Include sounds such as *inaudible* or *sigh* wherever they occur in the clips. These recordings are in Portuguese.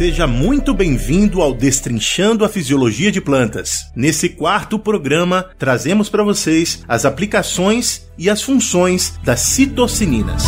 Seja muito bem-vindo ao Destrinchando a Fisiologia de Plantas. Nesse quarto programa, trazemos para vocês as aplicações e as funções das citocininas.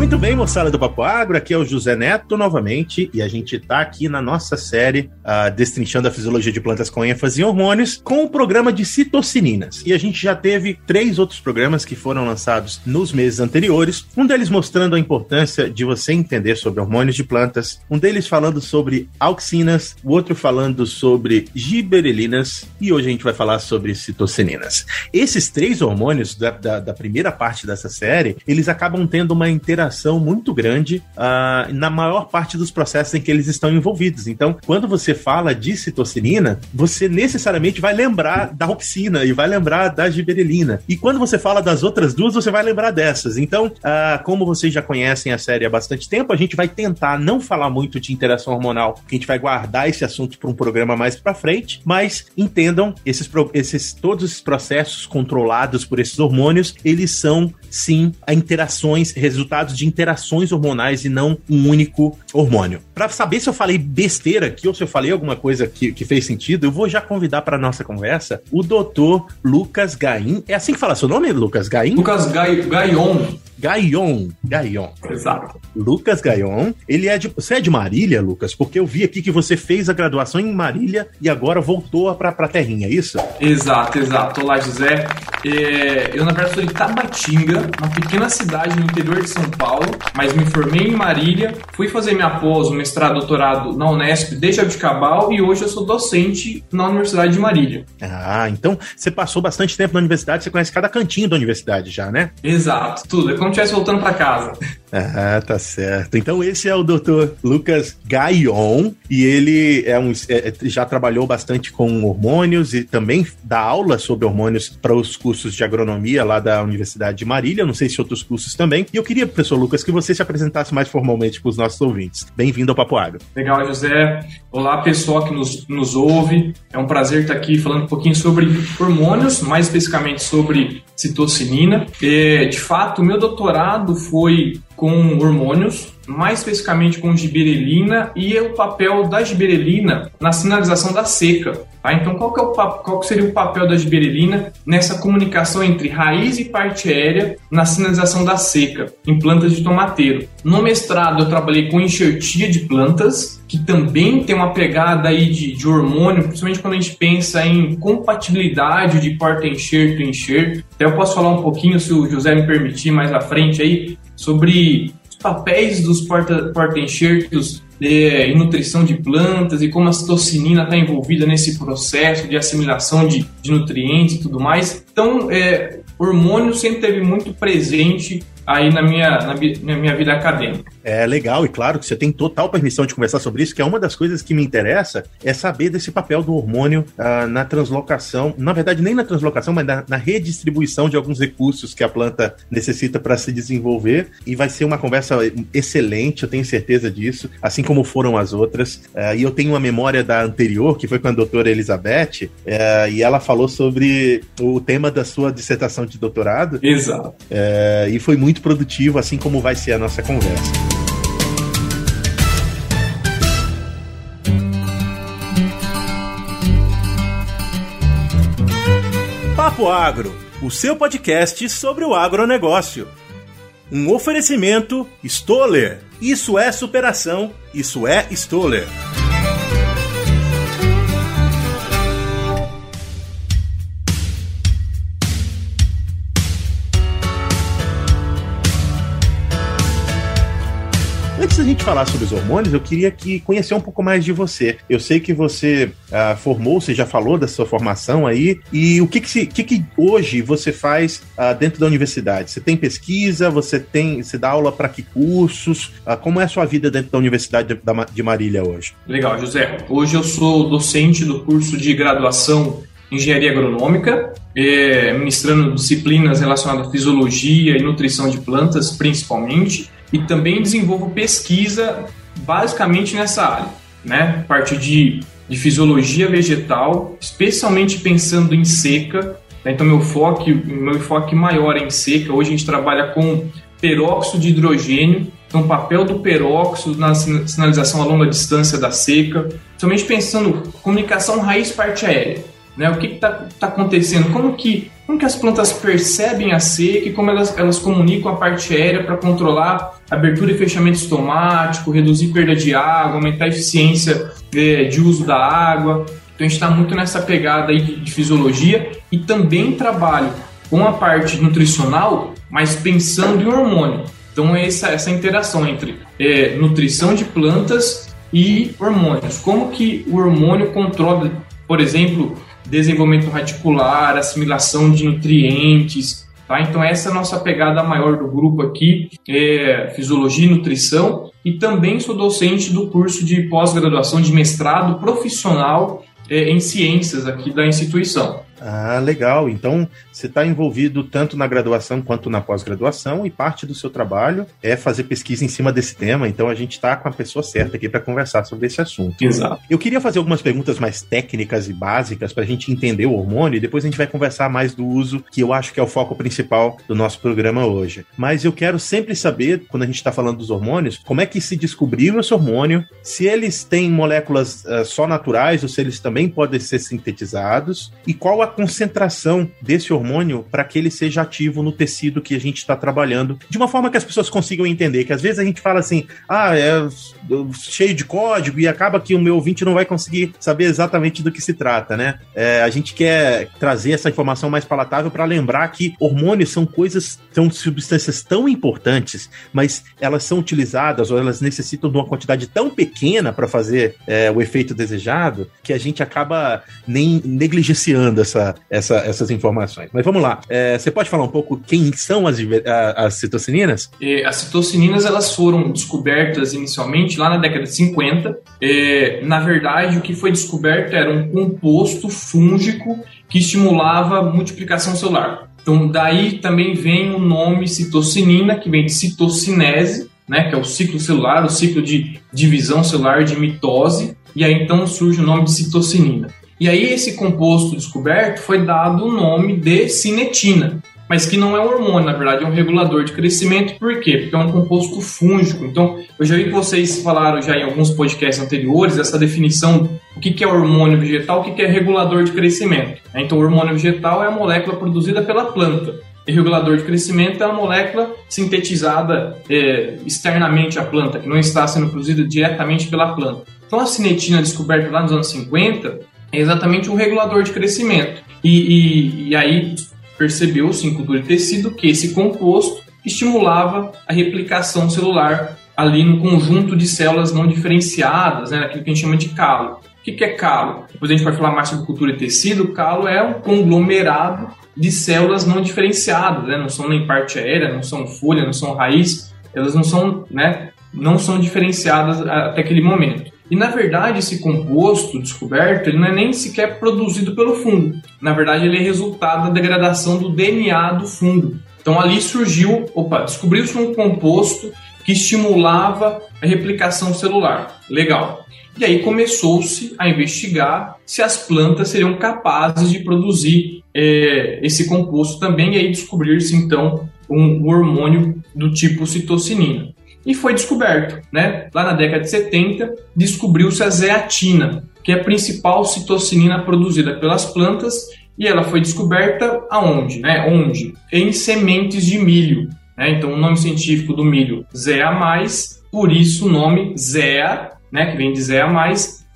Muito bem, moçada do Papo Agro, aqui é o José Neto novamente e a gente está aqui na nossa série uh, Destrinchando a Fisiologia de Plantas com ênfase em hormônios com o programa de citocininas. E a gente já teve três outros programas que foram lançados nos meses anteriores, um deles mostrando a importância de você entender sobre hormônios de plantas, um deles falando sobre auxinas, o outro falando sobre giberelinas e hoje a gente vai falar sobre citocininas. Esses três hormônios da, da, da primeira parte dessa série, eles acabam tendo uma interação interação muito grande uh, na maior parte dos processos em que eles estão envolvidos. Então, quando você fala de citocinina, você necessariamente vai lembrar da opsina e vai lembrar da giberelina. E quando você fala das outras duas, você vai lembrar dessas. Então, uh, como vocês já conhecem a série há bastante tempo, a gente vai tentar não falar muito de interação hormonal, porque a gente vai guardar esse assunto para um programa mais para frente, mas entendam esses, esses todos esses processos controlados por esses hormônios, eles são sim interações, resultados de interações hormonais e não um único hormônio. Para saber se eu falei besteira aqui ou se eu falei alguma coisa que, que fez sentido, eu vou já convidar para nossa conversa o doutor Lucas Gaim. É assim que fala seu nome, Lucas Gaim? Lucas Gaion. Gaion. Gaion. Exato. Lucas Gaion. Ele é de. Você é de Marília, Lucas? Porque eu vi aqui que você fez a graduação em Marília e agora voltou para pra Terrinha, é isso? Exato, exato. Olá, José. É, eu, na verdade, sou de Tabatinga, uma pequena cidade no interior de São Paulo, mas me formei em Marília, fui fazer minha pós, o mestrado, doutorado na Unesp de Jabuticabal e hoje eu sou docente na Universidade de Marília. Ah, então você passou bastante tempo na universidade, você conhece cada cantinho da universidade já, né? Exato, tudo. É como se estivesse voltando para casa. Ah, tá certo. Então esse é o Dr. Lucas Gaion e ele é um, é, já trabalhou bastante com hormônios e também dá aula sobre hormônios para os cursos de agronomia lá da Universidade de Marília, não sei se outros cursos também. E eu queria, professor Lucas, que você se apresentasse mais formalmente para os nossos ouvintes. Bem-vindo ao Papo Agro. Legal, José. Olá, pessoal que nos, nos ouve. É um prazer estar aqui falando um pouquinho sobre hormônios, mais especificamente sobre citocinina. É, de fato, meu doutorado foi com hormônios, mais especificamente com giberelina e o papel da giberelina na sinalização da seca. Tá? Então, qual, que é o, qual que seria o papel da giberelina nessa comunicação entre raiz e parte aérea na sinalização da seca em plantas de tomateiro? No mestrado, eu trabalhei com enxertia de plantas, que também tem uma pegada aí de, de hormônio, principalmente quando a gente pensa em compatibilidade de porta-enxerto e enxerto. Até eu posso falar um pouquinho, se o José me permitir, mais à frente aí, sobre papéis dos porta-enxertos é, em nutrição de plantas e como a citocinina está envolvida nesse processo de assimilação de, de, nutrientes e tudo mais. Então, é, hormônio sempre teve muito presente aí na minha, na, na minha vida acadêmica. É legal, e claro que você tem total permissão de conversar sobre isso, que é uma das coisas que me interessa, é saber desse papel do hormônio uh, na translocação, na verdade nem na translocação, mas na, na redistribuição de alguns recursos que a planta necessita para se desenvolver, e vai ser uma conversa excelente, eu tenho certeza disso, assim como foram as outras, uh, e eu tenho uma memória da anterior, que foi com a doutora Elizabeth, uh, e ela falou sobre o tema da sua dissertação de doutorado. Exato. e foi muito produtivo, assim como vai ser a nossa conversa. Papo Agro, o seu podcast sobre o agronegócio. Um oferecimento Stoller. Isso é superação, isso é Stoller. Gente falar sobre os hormônios, eu queria que conhecer um pouco mais de você. Eu sei que você uh, formou, você já falou da sua formação aí, e o que que, se, que, que hoje você faz uh, dentro da universidade? Você tem pesquisa? Você tem, você dá aula para que cursos? Uh, como é a sua vida dentro da Universidade de, de Marília hoje? Legal, José. Hoje eu sou docente do curso de graduação Engenharia Agronômica, eh, ministrando disciplinas relacionadas à fisiologia e nutrição de plantas, principalmente e também desenvolvo pesquisa basicamente nessa área, né? Parte de, de fisiologia vegetal, especialmente pensando em seca. Né? Então meu foco, meu enfoque maior é em seca. Hoje a gente trabalha com peróxido de hidrogênio Então, papel do peróxido na sinalização a longa distância da seca, somente pensando comunicação raiz parte aérea. Né? O que está tá acontecendo? Como que, como que as plantas percebem a seca e como elas, elas comunicam a parte aérea para controlar abertura e fechamento estomático, reduzir perda de água, aumentar a eficiência é, de uso da água. Então a gente está muito nessa pegada aí de, de fisiologia e também trabalho com a parte nutricional, mas pensando em hormônio. Então é essa, essa interação entre é, nutrição de plantas e hormônios. Como que o hormônio controla, por exemplo, desenvolvimento radicular, assimilação de nutrientes, tá? Então essa é a nossa pegada maior do grupo aqui, é fisiologia e nutrição, e também sou docente do curso de pós-graduação de mestrado profissional é, em ciências aqui da instituição. Ah, legal. Então, você está envolvido tanto na graduação quanto na pós-graduação e parte do seu trabalho é fazer pesquisa em cima desse tema. Então, a gente está com a pessoa certa aqui para conversar sobre esse assunto. Exato. Eu queria fazer algumas perguntas mais técnicas e básicas para a gente entender o hormônio e depois a gente vai conversar mais do uso, que eu acho que é o foco principal do nosso programa hoje. Mas eu quero sempre saber, quando a gente está falando dos hormônios, como é que se descobriu esse hormônio, se eles têm moléculas uh, só naturais ou se eles também podem ser sintetizados e qual a concentração desse hormônio para que ele seja ativo no tecido que a gente está trabalhando, de uma forma que as pessoas consigam entender. Que às vezes a gente fala assim, ah, é cheio de código e acaba que o meu ouvinte não vai conseguir saber exatamente do que se trata, né? É, a gente quer trazer essa informação mais palatável para lembrar que hormônios são coisas, são substâncias tão importantes, mas elas são utilizadas ou elas necessitam de uma quantidade tão pequena para fazer é, o efeito desejado que a gente acaba nem negligenciando essa, essa, essas informações. Mas vamos lá. É, você pode falar um pouco quem são as, as citocininas? É, as citocininas elas foram descobertas inicialmente lá na década de 50. É, na verdade, o que foi descoberto era um composto fúngico que estimulava a multiplicação celular. Então, daí também vem o nome citocinina, que vem de citocinese, né, que é o ciclo celular, o ciclo de divisão celular de mitose, e aí então surge o nome de citocinina. E aí esse composto descoberto foi dado o nome de cinetina, mas que não é um hormônio, na verdade é um regulador de crescimento. Por quê? Porque é um composto fúngico. Então, eu já vi vocês falaram já em alguns podcasts anteriores essa definição o que é hormônio vegetal, o que é regulador de crescimento. Então, o hormônio vegetal é a molécula produzida pela planta. E regulador de crescimento é a molécula sintetizada é, externamente à planta, que não está sendo produzida diretamente pela planta. Então, a cinetina descoberta lá nos anos 50 é exatamente um regulador de crescimento. E, e, e aí percebeu-se em cultura de tecido que esse composto estimulava a replicação celular ali no conjunto de células não diferenciadas, né, aquilo que a gente chama de calo. O que, que é calo? Depois a gente vai falar mais sobre cultura de tecido. Calo é um conglomerado de células não diferenciadas, né? não são nem parte aérea, não são folha, não são raiz, elas não são, né, não são diferenciadas até aquele momento. E na verdade, esse composto descoberto ele não é nem sequer produzido pelo fungo. Na verdade, ele é resultado da degradação do DNA do fungo. Então ali surgiu, opa, descobriu-se um composto que estimulava a replicação celular. Legal. E aí começou-se a investigar se as plantas seriam capazes de produzir é, esse composto também, e aí descobrir-se então um hormônio do tipo citocinina e foi descoberto, né? Lá na década de 70, descobriu-se a zeatina, que é a principal citocinina produzida pelas plantas, e ela foi descoberta aonde, né? Onde? Em sementes de milho. Né? Então, o nome científico do milho, Zea por isso o nome Zea, né? Que vem de Zea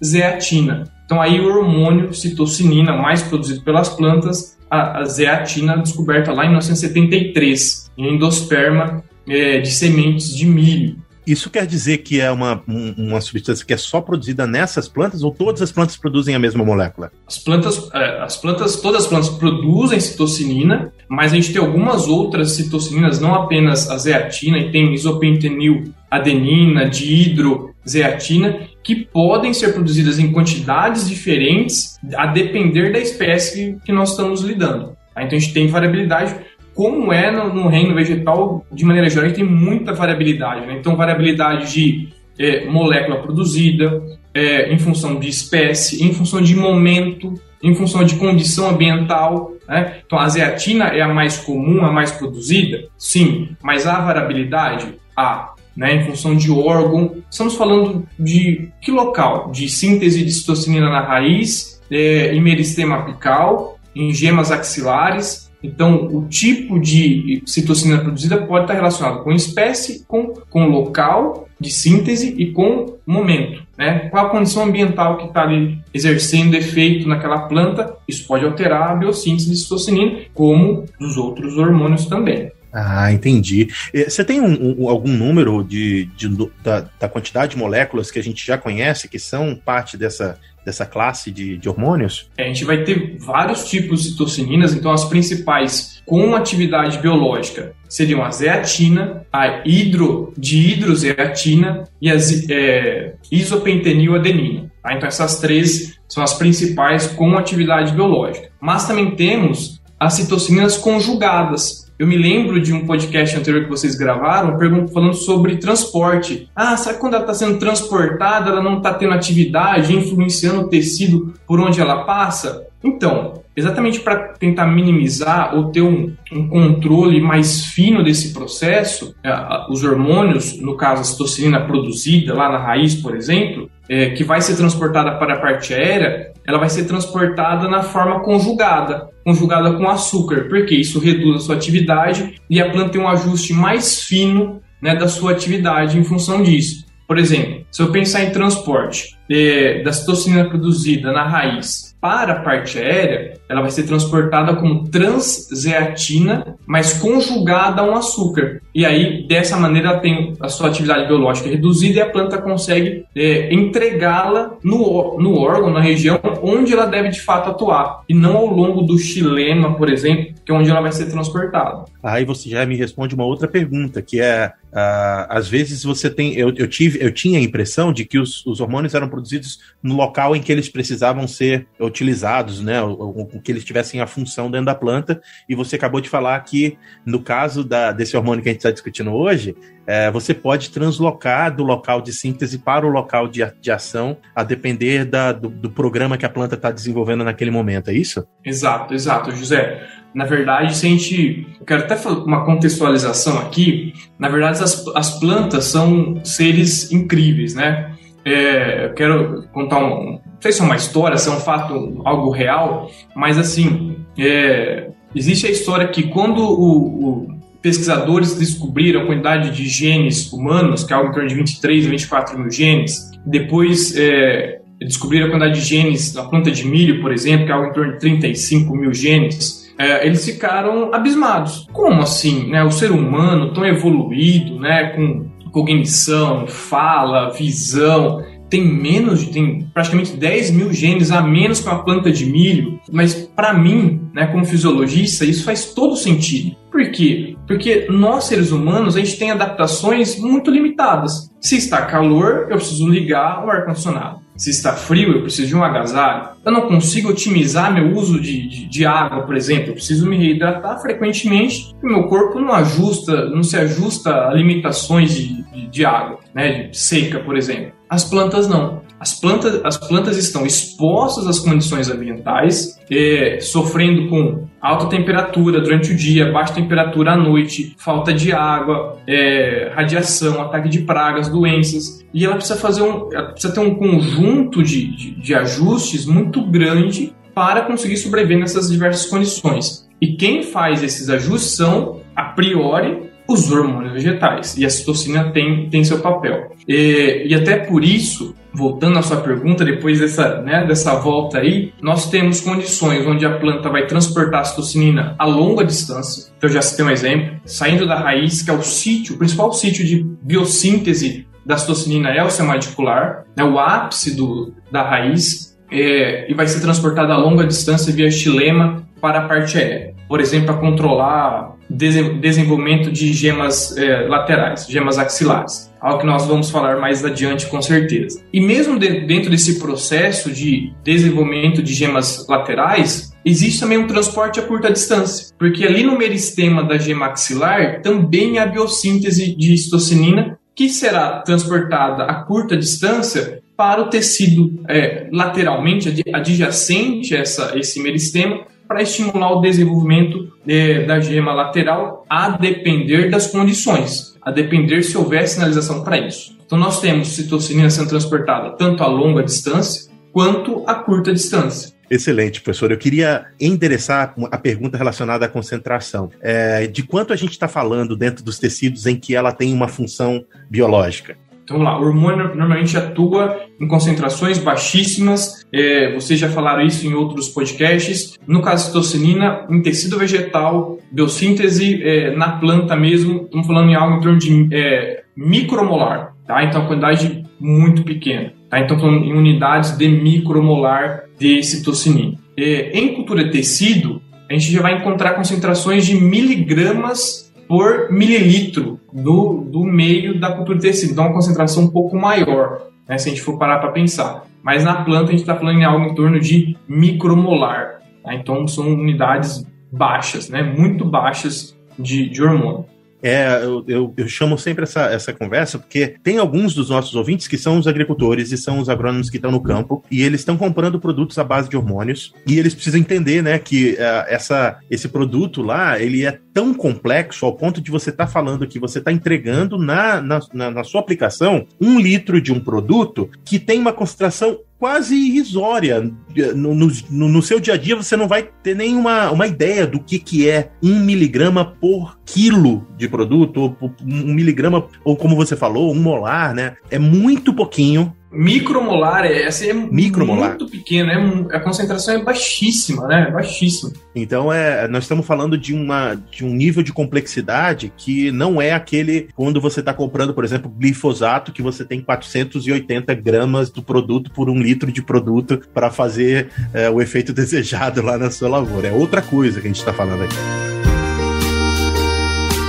zeatina. Então, aí o hormônio citocinina mais produzido pelas plantas, a, a zeatina, descoberta lá em 1973, em endosperma é, de sementes de milho. Isso quer dizer que é uma, uma substância que é só produzida nessas plantas ou todas as plantas produzem a mesma molécula? As plantas, é, as plantas, todas as plantas produzem citocinina, mas a gente tem algumas outras citocininas, não apenas a zeatina, e tem isopentenil adenina, dihidrozeatina, que podem ser produzidas em quantidades diferentes a depender da espécie que nós estamos lidando. Então a gente tem variabilidade como é no, no, reino vegetal, de maneira geral, tem muita variabilidade. Né? Então, variabilidade de é, molécula produzida, é, em função de espécie, em função de momento, em função de condição ambiental. Né? Então, a zeatina é a mais comum, a mais produzida? Sim, mas há variabilidade? Há. né, em função de órgão. Estamos falando de que local? De síntese de citocinina na raiz, é, em meristema apical, em gemas axilares. Então, o tipo de citocinina produzida pode estar relacionado com espécie, com, com local de síntese e com momento. Né? Qual a condição ambiental que está ali exercendo efeito naquela planta? Isso pode alterar a biossíntese de citocinina, como dos outros hormônios também. Ah, entendi. Você tem um, um, algum número de, de da, da, quantidade de moléculas que a gente já conhece que são parte dessa, dessa classe de, de hormônios? É, a gente vai ter vários tipos de citocininas, então as principais com atividade biológica seriam a zeatina, a hidro, de hidrozeatina e a é, isopenteniladenina. Tá? Então essas três são as principais com atividade biológica. Mas também temos as citocinas conjugadas, eu me lembro de um podcast anterior que vocês gravaram falando sobre transporte. Ah, será que quando ela está sendo transportada, ela não está tendo atividade, influenciando o tecido por onde ela passa? Então, exatamente para tentar minimizar ou ter um, um, controle mais fino desse processo, é, os hormônios, no caso a citocinina produzida lá na raiz, por exemplo, é, que vai ser transportada para a parte aérea, ela vai ser transportada na forma conjugada, conjugada com açúcar, porque isso reduz a sua atividade e a planta tem um ajuste mais fino né, da sua atividade em função disso. Por exemplo, se eu pensar em transporte é, da citocinina produzida na raiz para a parte aérea, ela vai ser transportada como transzeatina, mas conjugada a um açúcar. E aí, dessa maneira, ela tem a sua atividade biológica reduzida e a planta consegue é, entregá-la no, no órgão, na região onde ela deve de fato atuar, e não ao longo do xilema, por exemplo, que é onde ela vai ser transportada. Aí você já me responde uma outra pergunta, que é Uh, às vezes você tem. Eu, eu, tive, eu tinha a impressão de que os, os, hormônios eram produzidos no local em que eles precisavam ser utilizados, né? O, o, que eles tivessem a função dentro da planta. E você acabou de falar que, no caso da, desse hormônio que a gente está discutindo hoje, é, você pode translocar do local de síntese para o local de, de ação, a depender da, do, do programa que a planta está desenvolvendo naquele momento, é isso? Exato, exato, José. Na verdade, se a gente. Eu quero até fazer uma contextualização aqui. Na verdade, as, as plantas são seres incríveis, né? É, eu quero contar um. Sei se é uma história, se é um fato, algo real, mas assim. É, existe a história que quando o, o pesquisadores descobriram a quantidade de genes humanos, que é algo em torno de 23 a 24 mil genes, depois é, descobriram a quantidade de genes na planta de milho, por exemplo, que é algo em torno de 35 mil genes é, eles ficaram abismados. Como assim, né? O ser humano tão evoluído, né? Com cognição, fala, visão, tem menos, tem praticamente 10 mil genes a menos que uma planta de milho, mas para mim, né, como fisiologista, isso faz todo sentido. Por quê? Porque nós, seres humanos, a gente tem adaptações muito limitadas. Se está calor, eu preciso ligar o ar-condicionado. Se está frio, eu preciso de um agasalho. Eu não consigo otimizar meu uso de, de, de água, por exemplo. Eu preciso me reidratar frequentemente e meu corpo não ajusta, não se ajusta a limitações de, de, de água, né, de seca, por exemplo. As plantas não. As plantas, as plantas estão expostas às condições ambientais, é, sofrendo com alta temperatura durante o dia, baixa temperatura à noite, falta de água, é, radiação, ataque de pragas, doenças. E ela precisa fazer um, precisa ter um conjunto de, de, de ajustes muito grande para conseguir sobreviver nessas diversas condições. E quem faz esses ajustes são, a priori, os hormônios vegetais. E a citocina tem, tem seu papel. E, e até por isso, voltando à sua pergunta, depois dessa, né, dessa volta aí, nós temos condições onde a planta vai transportar a citocinina a longa distância. Então, já citei um exemplo, saindo da raiz, que é o sítio, o principal sítio de biossíntese da citocinina é o semadicular, né, o ápice do, da raiz, é, e vai ser transportada a longa distância via xilema para a parte aérea. Por exemplo, para controlar desenvolvimento de gemas é, laterais, gemas axilares, algo que nós vamos falar mais adiante com certeza. E mesmo de, dentro desse processo de desenvolvimento de gemas laterais, existe também um transporte a curta distância, porque ali no meristema da gema axilar também há biossíntese de histocininina que será transportada a curta distância para o tecido é, lateralmente adjacente a essa, esse meristema para estimular o desenvolvimento é, da gema lateral a depender das condições, a depender se houver sinalização para isso. Então nós temos citocinina sendo transportada tanto a longa distância quanto a curta distância. Excelente, professor. Eu queria endereçar a pergunta relacionada à concentração. É, de quanto a gente está falando dentro dos tecidos em que ela tem uma função biológica? Então, vamos lá, o hormônio normalmente atua em concentrações baixíssimas, é, vocês já falaram isso em outros podcasts. No caso, citocinina, em tecido vegetal, biossíntese é, na planta mesmo, estamos falando em algo em torno de é, micromolar, tá? Então, a quantidade muito pequena, tá? Então, falando em unidades de micromolar de citocinina. É, em cultura de tecido, a gente já vai encontrar concentrações de miligramas por mililitro do, do meio da cultura de tecido. Então, uma concentração um pouco maior, né, se a gente for parar para pensar. Mas na planta, a gente está falando em algo em torno de micromolar. Tá? Então, são unidades baixas, né, muito baixas de, de hormônio. É, eu, eu, eu, chamo sempre essa, essa conversa porque tem alguns dos nossos ouvintes que são os agricultores e são os agrônomos que estão no campo e eles estão comprando produtos à base de hormônios e eles precisam entender, né, que uh, essa, esse produto lá, ele é tão complexo ao ponto de você estar tá falando que você está entregando na, na, na sua aplicação um litro de um produto que tem uma concentração quase irrisória. No, no, no, seu dia a dia, você não vai ter nenhuma uma ideia do que, que é um miligrama por quilo de produto, ou um miligrama, ou como você falou, um molar, né? É muito pouquinho micromolar é, assim, é micromolar. muito pequeno, é, a concentração é baixíssima, né? Baixíssima. Então é, nós estamos falando de, uma, de um nível de complexidade que não é aquele quando você está comprando, por exemplo, glifosato, que você tem 480 gramas do produto por um litro de produto para fazer é, o efeito *laughs* desejado lá na sua lavoura. É outra coisa que a gente está falando aqui.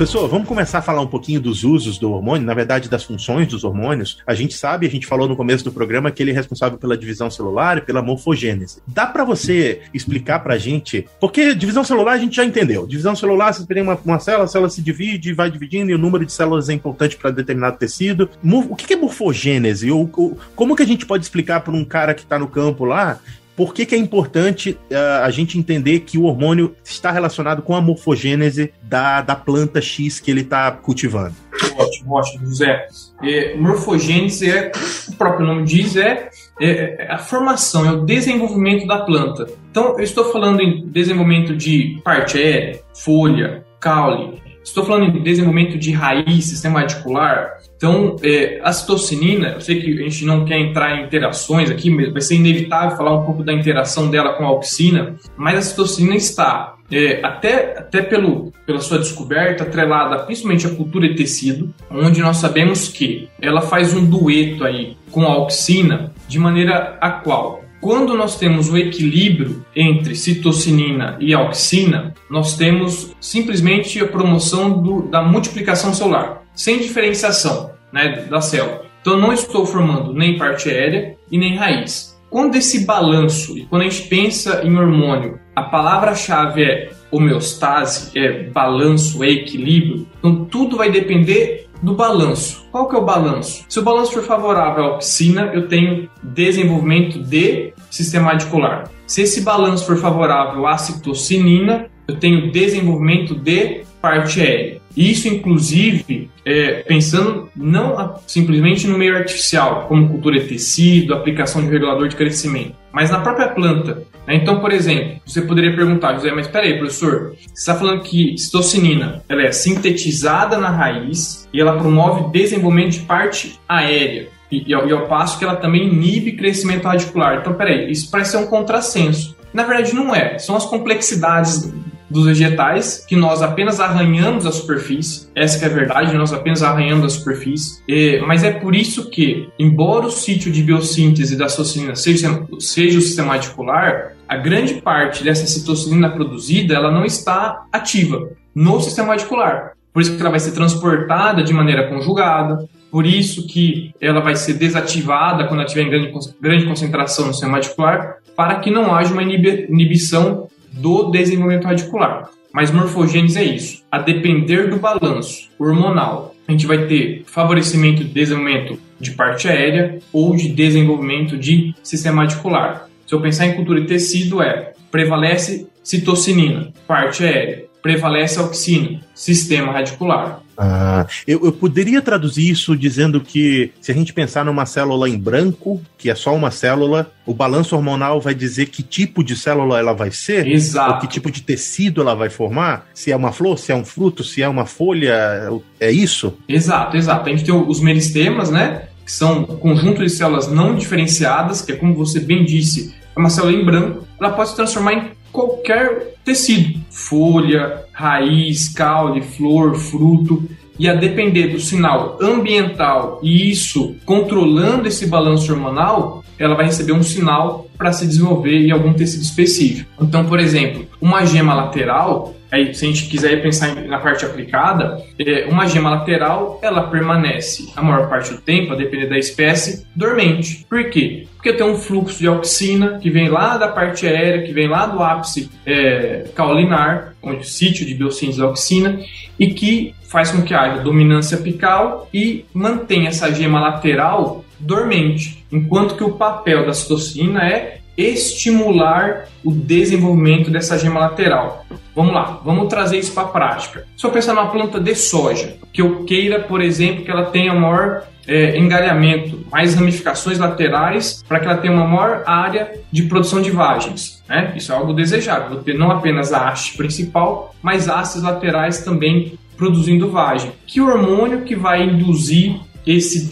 Professor, vamos começar a falar um pouquinho dos usos do hormônio, na verdade, das funções dos hormônios. A gente sabe, a gente falou no começo do programa que ele é responsável pela divisão celular e pela morfogênese. Dá para você explicar pra gente? Porque divisão celular a gente já entendeu. Divisão celular, você tem uma, uma célula, a célula se divide, vai dividindo e o número de células é importante para determinado tecido. O que é morfogênese? Ou, ou, como que a gente pode explicar para um cara que está no campo lá por que, que é importante uh, a gente entender que o hormônio está relacionado com a morfogênese da, da planta X que ele está cultivando? Ótimo, ótimo, José. É, morfogênese é, o próprio nome diz, é, é, é, a formação, é o desenvolvimento da planta. Então, eu estou falando em desenvolvimento de parte aérea, folha, caule, estou falando em desenvolvimento de raiz, sistema radicular, então, é, a citocinina, eu sei que a gente não quer entrar em interações aqui, vai ser inevitável falar um pouco da interação dela com a auxina, mas a citocinina está, é, até, até pelo, pela sua descoberta, atrelada principalmente à cultura e tecido, onde nós sabemos que ela faz um dueto aí com a auxina, de maneira a qual quando nós temos o equilíbrio entre citocinina e auxina, nós temos simplesmente a promoção do, da multiplicação celular sem diferenciação né, da célula. Então, não estou formando nem parte aérea e nem raiz. Quando esse balanço, e quando a gente pensa em hormônio, a palavra-chave é homeostase, é balanço, é equilíbrio, então tudo vai depender do balanço. Qual que é o balanço? Se o balanço for favorável à piscina, eu tenho desenvolvimento de sistema radicular. Se esse balanço for favorável à citocinina, eu tenho desenvolvimento de parte aérea. Isso, inclusive, é, pensando não simplesmente no meio artificial, como cultura de tecido, aplicação de regulador de crescimento, mas na própria planta. Né? Então, por exemplo, você poderia perguntar, José, mas espera aí, professor, você está falando que citocinina ela é sintetizada na raiz e ela promove desenvolvimento de parte aérea. E, e, ao, e ao passo que ela também inibe crescimento radicular. Então, peraí, isso parece ser um contrassenso. Na verdade, não é. São as complexidades dos vegetais, que nós apenas arranhamos a superfície. Essa é a verdade, nós apenas arranhamos a superfície. Mas é por isso que, embora o sítio de biossíntese da citocinina seja, seja o sistema radicular, a grande parte dessa citocinina produzida ela não está ativa no sistema radicular. Por isso que ela vai ser transportada de maneira conjugada, por isso que ela vai ser desativada quando ela estiver em grande, grande concentração no sistema radicular, para que não haja uma inibição do desenvolvimento radicular. Mas morfogênese é isso. A depender do balanço hormonal, a gente vai ter favorecimento de desenvolvimento de parte aérea ou de desenvolvimento de sistema radicular. Se eu pensar em cultura de tecido, é prevalece citocinina, parte aérea, prevalece auxina, sistema radicular. Ah, eu, eu, poderia traduzir isso dizendo que se a gente pensar numa célula em branco, que é só uma célula, o balanço hormonal vai dizer que tipo de célula ela vai ser, Exato. que tipo de tecido ela vai formar, se é uma flor, se é um fruto, se é uma folha, é isso? Exato, exato. A gente tem os meristemas, né? Que são conjunto de células não diferenciadas, que é como você bem disse, é uma célula em branco, ela pode se transformar em qualquer tecido, folha, raiz, caule, flor, fruto. E a depender do sinal ambiental e isso controlando esse balanço hormonal, ela vai receber um sinal para se desenvolver em algum tecido específico. Então, por exemplo, uma gema lateral, aí, se a gente quiser pensar na parte aplicada, é, uma gema lateral ela permanece a maior parte do tempo, a depender da espécie, dormente. Por quê? Porque tem um fluxo de auxina que vem lá da parte aérea, que vem lá do ápice é, caulinar, onde o sítio de biossíntese da auxina, e que faz com que haja dominância apical e mantém essa gema lateral dormente, enquanto que o papel da citocina é estimular o desenvolvimento dessa gema lateral. Vamos lá, vamos trazer isso para a prática. Se eu pensar numa planta de soja, que eu queira, por exemplo, que ela tenha maior é, engalhamento, mais ramificações laterais, para que ela tenha uma maior área de produção de vagens. Né? Isso é algo desejável, ter não apenas a haste principal, mas hastes laterais também produzindo vagem. Que hormônio que vai induzir esse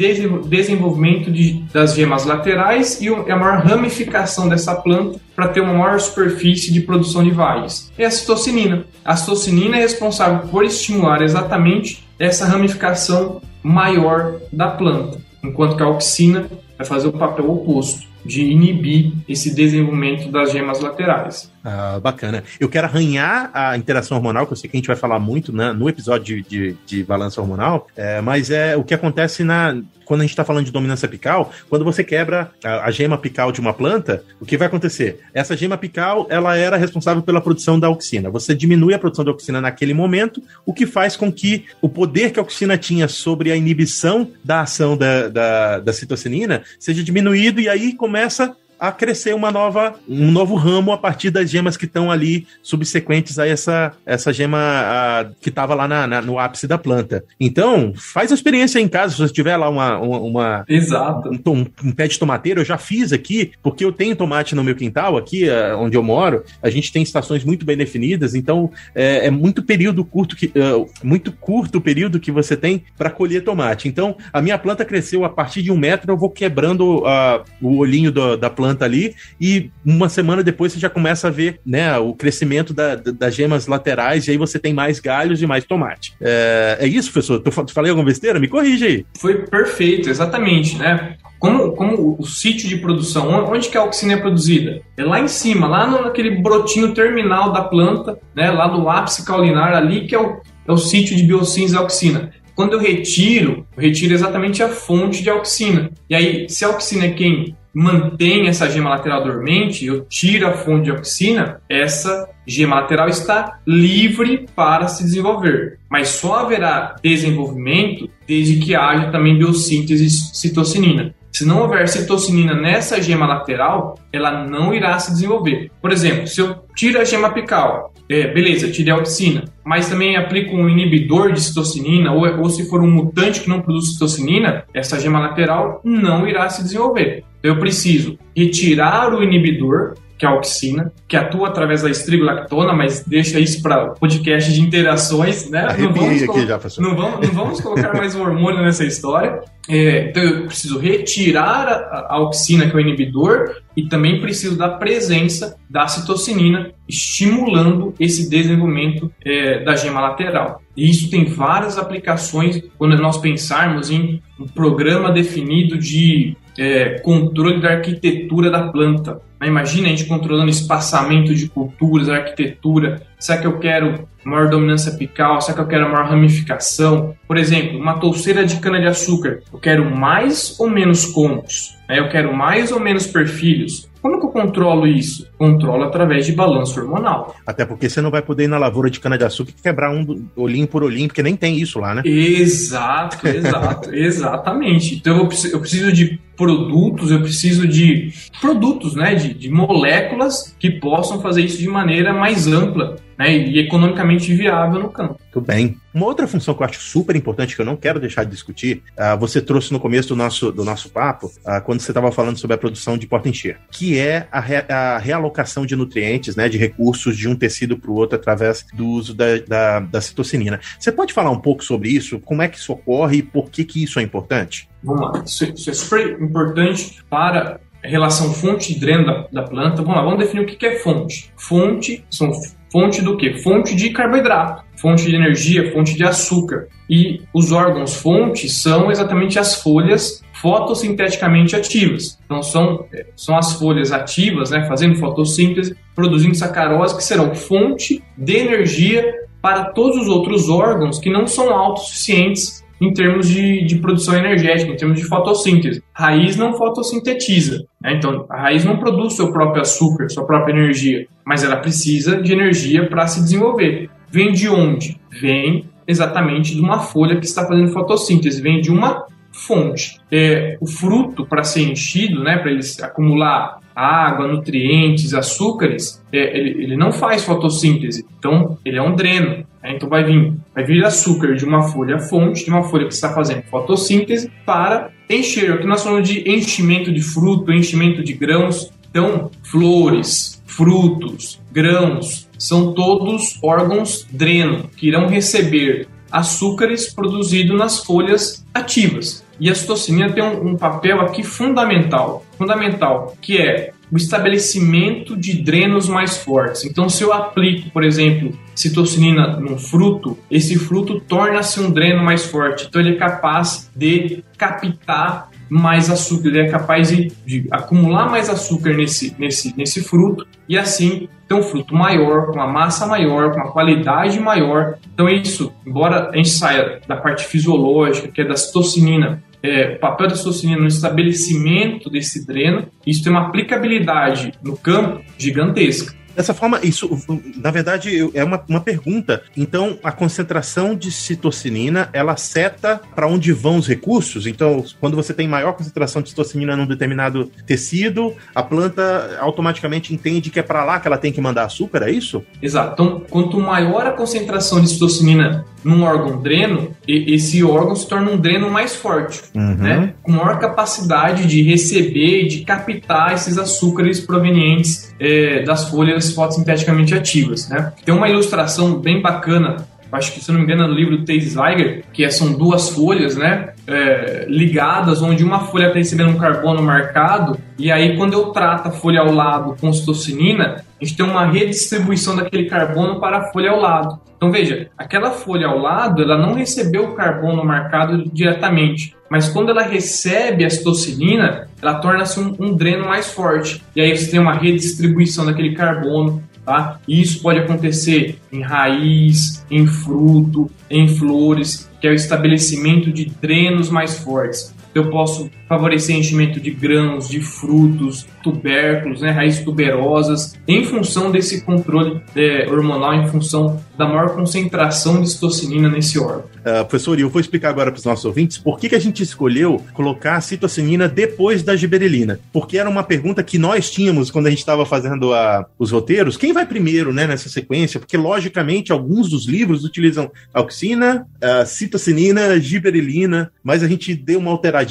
desenvolvimento de, das gemas laterais e a maior ramificação dessa planta para ter uma maior superfície de produção de vagens. É a citocinina. A citocinina é responsável por estimular exatamente essa ramificação maior da planta, enquanto que a auxina vai fazer o papel oposto de inibir esse desenvolvimento das gemas laterais. Ah, bacana. Eu quero arranhar a interação hormonal, que eu sei que a gente vai falar muito né, no episódio de, de, de balança hormonal, é, mas é o que acontece na, quando a gente está falando de dominância apical, quando você quebra a, a, gema apical de uma planta, o que vai acontecer? Essa gema apical, ela era responsável pela produção da auxina. Você diminui a produção da auxina naquele momento, o que faz com que o poder que a auxina tinha sobre a inibição da ação da, da, da citocinina seja diminuído e aí começa a crescer uma nova, um novo ramo a partir das gemas que estão ali subsequentes a essa, essa gema a, que estava lá na, na, no ápice da planta. Então, faz a experiência em casa, se você tiver lá uma, uma, uma Exato. Um, um, um, pé de tomateiro, eu já fiz aqui, porque eu tenho tomate no meu quintal, aqui uh, onde eu moro, a gente tem estações muito bem definidas, então é, é muito período curto que uh, muito curto o período que você tem para colher tomate. Então, a minha planta cresceu a partir de um metro, eu vou quebrando uh, o olhinho do, da planta planta ali, e uma semana depois você já começa a ver né, o crescimento da, da, das gemas laterais, e aí você tem mais galhos e mais tomate. É, é isso, professor? Tu, tu falei alguma besteira? Me corrige aí. Foi perfeito, exatamente, né? Como, como o sítio de produção, onde que a auxina é produzida? É lá em cima, lá no, naquele brotinho terminal da planta, né, lá no ápice caulinar ali, que é o, é o sítio de biossíntese auxina. Quando eu retiro, eu retiro exatamente a fonte de auxina. E aí, se a auxina é quem mantém essa gema lateral dormente, eu tiro a fonte de auxina, essa gema lateral está livre para se desenvolver. Mas só haverá desenvolvimento desde que haja também biossíntese citocinina. Se não houver citocinina nessa gema lateral, ela não irá se desenvolver. Por exemplo, se eu tiro a gema apical, é, beleza, tirei a auxina, mas também aplico um inibidor de citocinina, ou, ou se for um mutante que não produz citocinina, essa gema lateral não irá se desenvolver. Então eu preciso retirar o inibidor que é a auxina, que atua através da estrigolactona, mas deixa isso para podcast de interações, né? Não vamos, aqui já, não vamos, não vamos colocar mais um hormônio nessa história. É, então eu preciso retirar a, a auxina, que é o inibidor, e também preciso da presença da citocinina, estimulando esse desenvolvimento é, da gema lateral. E isso tem várias aplicações quando nós pensarmos em um programa definido de é, controle da arquitetura da planta. Imagina a gente controlando espaçamento de culturas, arquitetura. Será que eu quero maior dominância apical? Será que eu quero maior ramificação? Por exemplo, uma touceira de cana-de-açúcar. Eu quero mais ou menos combos? Né? Eu quero mais ou menos perfilhos? Como que eu controlo isso? Controlo através de balanço hormonal. Até porque você não vai poder ir na lavoura de cana-de-açúcar e quebrar um olhinho por olhinho, porque nem tem isso lá, né? Exato, exato, *laughs* exatamente. Então eu preciso, eu preciso de produtos, eu preciso de produtos, né, de, de moléculas que possam fazer isso de maneira mais ampla né, e economicamente viável no campo. Tudo bem. Uma outra função que eu acho super importante, que eu não quero deixar de discutir, uh, você trouxe no começo do nosso, do nosso papo, uh, quando você estava falando sobre a produção de porta-encher, que é a, re, a, realocação de nutrientes, né, de recursos de um tecido para o outro através do uso da, da, da citocinina. Você pode falar um pouco sobre isso? Como é que isso ocorre e por que, que isso é importante? Vamos lá, isso, isso é super importante para relação fonte e dreno da, da, planta. Vamos lá, vamos definir o que é fonte. Fonte são fonte do que? Fonte de carboidrato, fonte de energia, fonte de açúcar. E os órgãos fonte são exatamente as folhas fotossinteticamente ativas. Então são, é, são as folhas ativas, né, fazendo fotossíntese, produzindo sacarose que serão fonte de energia para todos os outros órgãos que não são autossuficientes em termos de, de produção energética, em termos de fotossíntese. A raiz não fotossintetiza, né? então a raiz não produz seu próprio açúcar, sua própria energia, mas ela precisa de energia para se desenvolver. Vem de onde? Vem exatamente de uma folha que está fazendo fotossíntese, vem de uma fonte. É, o fruto, para ser enchido, né, para ele acumular água, nutrientes, açúcares, é, ele, ele não faz fotossíntese. Então, ele é um dreno. Né? Então, vai vir, vai vir açúcar de uma folha fonte, de uma folha que está fazendo fotossíntese, para encher. O que nós chamamos de enchimento de fruto, enchimento de grãos. Então, flores, frutos, grãos, são todos órgãos dreno que irão receber açúcares produzidos nas folhas ativas. E a citocinina tem um, um papel aqui fundamental, fundamental, que é o estabelecimento de drenos mais fortes. Então, se eu aplico, por exemplo, citocinina num fruto, esse fruto torna-se um dreno mais forte. Então, ele é capaz de captar mais açúcar, ele é capaz de, de, acumular mais açúcar nesse, nesse, nesse fruto e assim ter um fruto maior, com uma massa maior, com uma qualidade maior. Então, isso, embora a gente saia da parte fisiológica, que é da citocinina, é, o papel da citocinina no estabelecimento desse dreno, isso tem uma aplicabilidade no campo gigantesca. Dessa forma, isso, na verdade, é uma, uma pergunta. Então, a concentração de citocinina, ela seta para onde vão os recursos? Então, quando você tem maior concentração de citocinina num determinado tecido, a planta automaticamente entende que é para lá que ela tem que mandar açúcar, é isso? Exato. Então, quanto maior a concentração de citocinina num órgão dreno, esse órgão se torna um dreno mais forte, uhum. né? Com maior capacidade de receber e de captar esses açúcares provenientes é, das folhas fotossinteticamente ativas, né? Tem uma ilustração bem bacana acho que se não me engano é no livro do Tate Zeiger, que é, são duas folhas, né, é, ligadas, onde uma folha está recebendo um carbono marcado, e aí quando eu trato a folha ao lado com citocinina, a gente tem uma redistribuição daquele carbono para a folha ao lado. Então veja, aquela folha ao lado, ela não recebeu o carbono marcado diretamente, mas quando ela recebe a citocinina, ela torna-se um, um dreno mais forte. E aí você tem uma redistribuição daquele carbono Tá? E isso pode acontecer em raiz, em fruto, em flores, que é o estabelecimento de drenos mais fortes. Eu posso favorecer enchimento de grãos, de frutos, tubérculos, né, raízes tuberosas, em função desse controle é, hormonal, em função da maior concentração de citocinina nesse órgão. Uh, professor, eu vou explicar agora para os nossos ouvintes por que, que a gente escolheu colocar a citocinina depois da giberelina. Porque era uma pergunta que nós tínhamos quando a gente estava fazendo a, os roteiros. Quem vai primeiro né, nessa sequência? Porque, logicamente, alguns dos livros utilizam auxina, uh, citocinina, giberelina, mas a gente deu uma alteradinha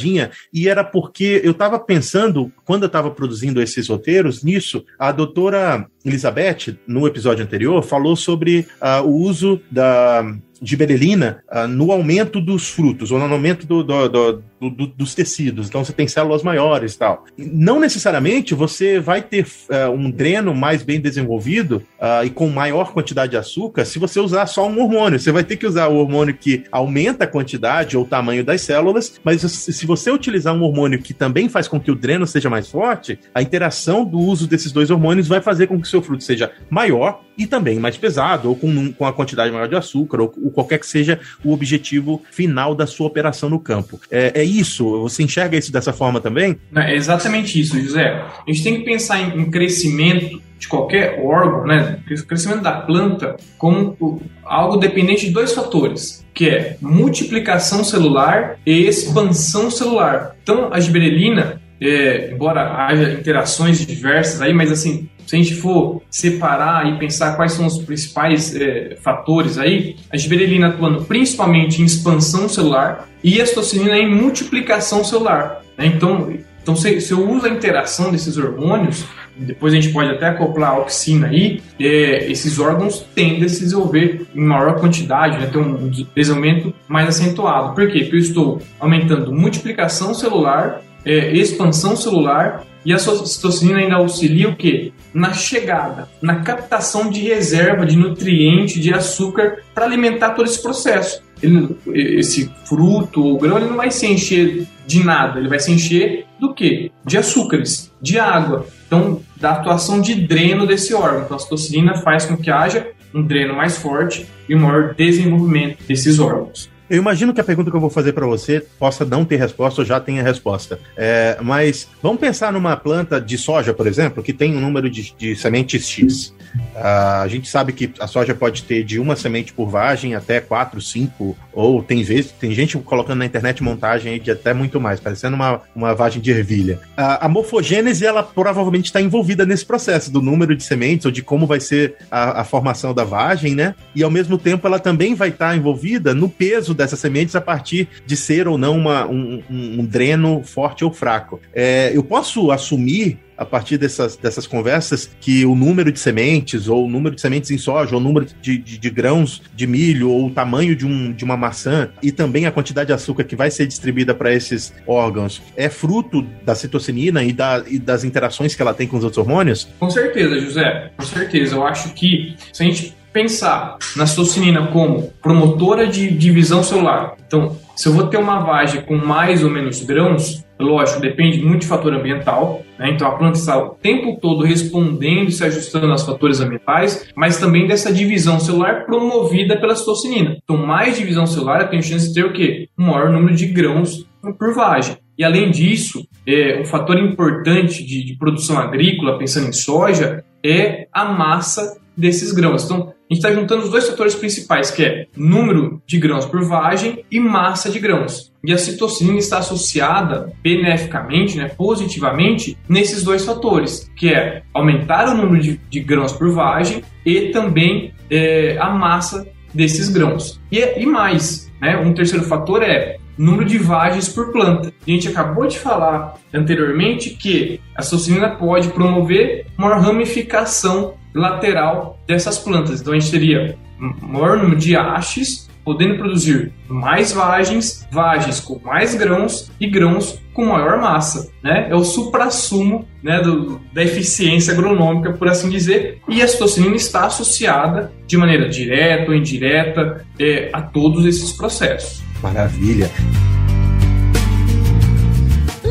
e era porque eu estava pensando, quando eu estava produzindo esses roteiros, nisso, a doutora Elizabeth, no episódio anterior, falou sobre uh, o uso da giberelina uh, no aumento dos frutos, ou no aumento do, do, do, do, dos tecidos. Então você tem células maiores e tal. Não necessariamente você vai ter uh, um dreno mais bem desenvolvido uh, e com maior quantidade de açúcar se você usar só um hormônio. Você vai ter que usar o hormônio que aumenta a quantidade ou o tamanho das células, mas se você utilizar um hormônio que também faz com que o dreno seja mais forte, a interação do uso desses dois hormônios vai fazer com que o seu fruto seja maior e também mais pesado, ou com, com a quantidade maior de açúcar, ou, ou qualquer que seja o objetivo final da sua operação no campo. É, é isso? Você enxerga isso dessa forma também? É exatamente isso, José. A gente tem que pensar em, crescimento de qualquer órgão, né, crescimento da planta, como algo dependente de dois fatores, que é multiplicação celular e expansão celular. Então, a giberelina, é, embora haja interações diversas aí, mas assim, se a gente for separar e pensar quais são os principais é, fatores aí, a giberelina atuando principalmente em expansão celular e a citocinina em multiplicação celular. Né? Então, então se, se, eu uso a interação desses hormônios, depois a gente pode até acoplar a auxina aí, é, esses órgãos tendem a se desenvolver em maior quantidade, né, ter um desenvolvimento mais acentuado. Por quê? Porque eu estou aumentando multiplicação celular, é, expansão celular e a citocinina ainda auxilia o quê? Na chegada, na captação de reserva de nutriente, de açúcar para alimentar todo esse processo. Ele, esse fruto ou grão ele não vai se encher de nada, ele vai se encher do quê? De açúcares, de água. Então, da atuação de dreno desse órgão. Então, a citocinina faz com que haja um dreno mais forte e um maior desenvolvimento desses órgãos. Eu imagino que a pergunta que eu vou fazer para você possa não ter resposta ou já tenha resposta. É, mas vamos pensar numa planta de soja, por exemplo, que tem um número de, de sementes X. Uh, a gente sabe que a soja pode ter de uma semente por vagem até quatro, cinco, ou tem vezes, tem gente colocando na internet montagem de até muito mais, parecendo uma, uma vagem de ervilha. Uh, a morfogênese, ela provavelmente está envolvida nesse processo do número de sementes ou de como vai ser a, a formação da vagem, né? E ao mesmo tempo ela também vai estar tá envolvida no peso dessas sementes a partir de ser ou não uma, um, um, um dreno forte ou fraco. É, eu posso assumir a partir dessas, dessas conversas que o número de sementes, ou o número de sementes em soja, ou o número de, de, de, grãos de milho, ou o tamanho de, um, de uma maçã, e também a quantidade de açúcar que vai ser distribuída para esses órgãos, é fruto da citocinina e, da, e das interações que ela tem com os outros hormônios? Com certeza, José, com certeza. Eu acho que se a gente pensar na citocinina como promotora de divisão celular, então, se eu vou ter uma vagem com mais ou menos grãos, lógico, depende muito de fator ambiental, né? então a planta está o tempo todo respondendo e se ajustando aos fatores ambientais, mas também dessa divisão celular promovida pela citocinina. Então, mais divisão celular, eu tenho chance de ter o quê? Um maior número de grãos por vagem. E além disso, é, um fator importante de, de produção agrícola, pensando em soja, é a massa desses grãos. Então, a gente está juntando os dois fatores principais, que é número de grãos por vagem e massa de grãos. E a citocina está associada beneficamente, né, positivamente, nesses dois fatores, que é aumentar o número de, de grãos por vagem e também é, a massa desses grãos. E, e mais, né, um terceiro fator é número de vagens por planta. A gente acabou de falar anteriormente que a citocina pode promover uma ramificação lateral dessas plantas. Então a gente teria um maior número de hastes, podendo produzir mais vagens, vagens com mais grãos e grãos com maior massa. Né? É o supra-sumo né, do, da eficiência agronômica, por assim dizer, e a citocinina está associada de maneira direta ou indireta é, a todos esses processos. Maravilha!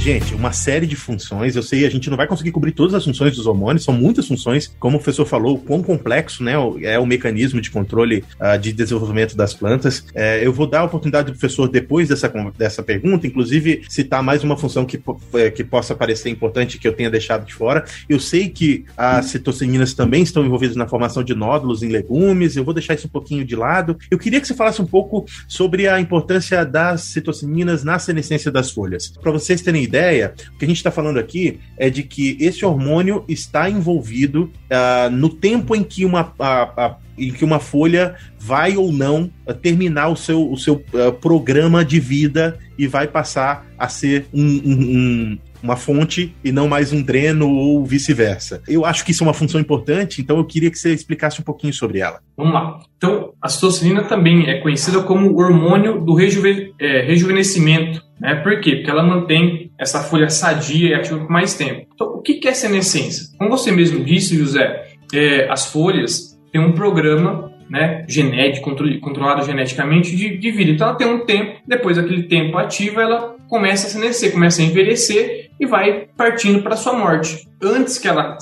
Gente, uma série de funções. Eu sei, a gente não vai conseguir cobrir todas as funções dos hormônios, são muitas funções. Como o professor falou, o quão complexo né, é o mecanismo de controle uh, de desenvolvimento das plantas. É, eu vou dar a oportunidade do professor, depois dessa, dessa pergunta, inclusive, citar mais uma função que, é, que possa parecer importante que eu tenha deixado de fora. Eu sei que as citocininas também estão envolvidas na formação de nódulos em legumes, eu vou deixar isso um pouquinho de lado. Eu queria que você falasse um pouco sobre a importância das citocininas na senescência das folhas. Para vocês terem ideia, o que a gente está falando aqui é de que esse hormônio está envolvido uh, no tempo em que uma, em que uma folha vai ou não uh, terminar o seu, o seu uh, programa de vida e vai passar a ser um, um, um uma fonte e não mais um dreno ou vice-versa. Eu acho que isso é uma função importante, então eu queria que você explicasse um pouquinho sobre ela. Vamos lá. Então, a citocinina também é conhecida como hormônio do rejuve é, rejuvenescimento. Né? Por quê? Porque ela mantém essa folha sadia e ativa por mais tempo. Então, o que é senescência? Como você mesmo disse, José, é, as folhas têm um programa né, genético, controlado geneticamente de, de, vida. Então ela tem um tempo, depois daquele tempo ativo, ela começa a senescer, começa a envelhecer e vai partindo para sua morte. Antes que ela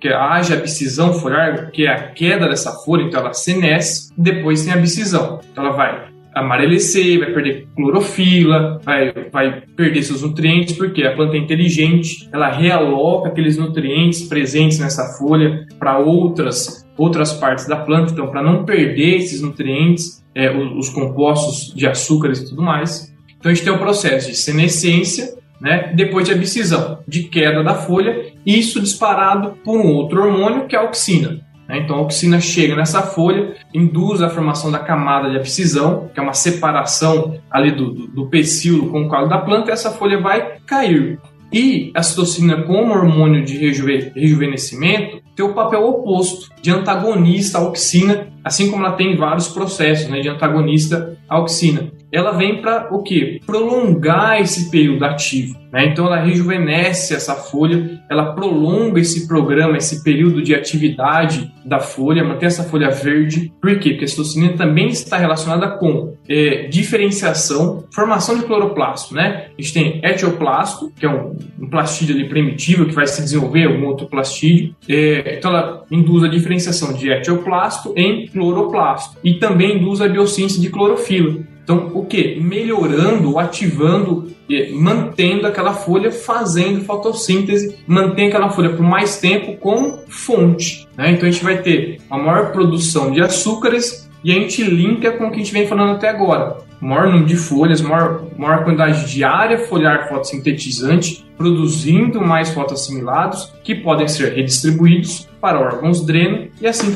que haja abscisão foliar, que é a queda dessa folha, então ela senesce, depois tem a abscisão. Então ela vai amarelecer, vai perder clorofila, vai, vai perder seus nutrientes, porque a planta é inteligente, ela realoca aqueles nutrientes presentes nessa folha para outras, outras partes da planta, então para não perder esses nutrientes, é, os, os compostos de açúcares e tudo mais. Então a gente tem o processo de senescência, né, depois de abscisão, de queda da folha, isso disparado por um outro hormônio que é a auxina. Né? Então a auxina chega nessa folha, induz a formação da camada de abscisão, que é uma separação ali do, do, do pecíolo com o calo da planta, e essa folha vai cair. E a citocina, como hormônio de rejuve, rejuvenescimento, tem o papel oposto, de antagonista à auxina, assim como ela tem vários processos né, de antagonista à auxina ela vem para o que? Prolongar esse período ativo. Né? Então ela rejuvenesce essa folha, ela prolonga esse programa, esse período de atividade da folha, mantém essa folha verde. Por quê? Porque a citocina também está relacionada com é, diferenciação, formação de cloroplasto. Né? A gente tem etioplasto, que é um, um plastídeo ali primitivo que vai se desenvolver, algum outro plastídeo. É, então ela induz a diferenciação de etioplasto em cloroplasto e também induz a biossíntese de clorofila. Então, o que? Melhorando, ativando, mantendo aquela folha fazendo fotossíntese, mantém aquela folha por mais tempo como fonte. Né? Então, a gente vai ter uma maior produção de açúcares e a gente linka com o que a gente vem falando até agora. Maior número de folhas, maior, maior quantidade de área foliar fotossintetizante, produzindo mais fotoassimilados que podem ser redistribuídos para órgãos dreno e assim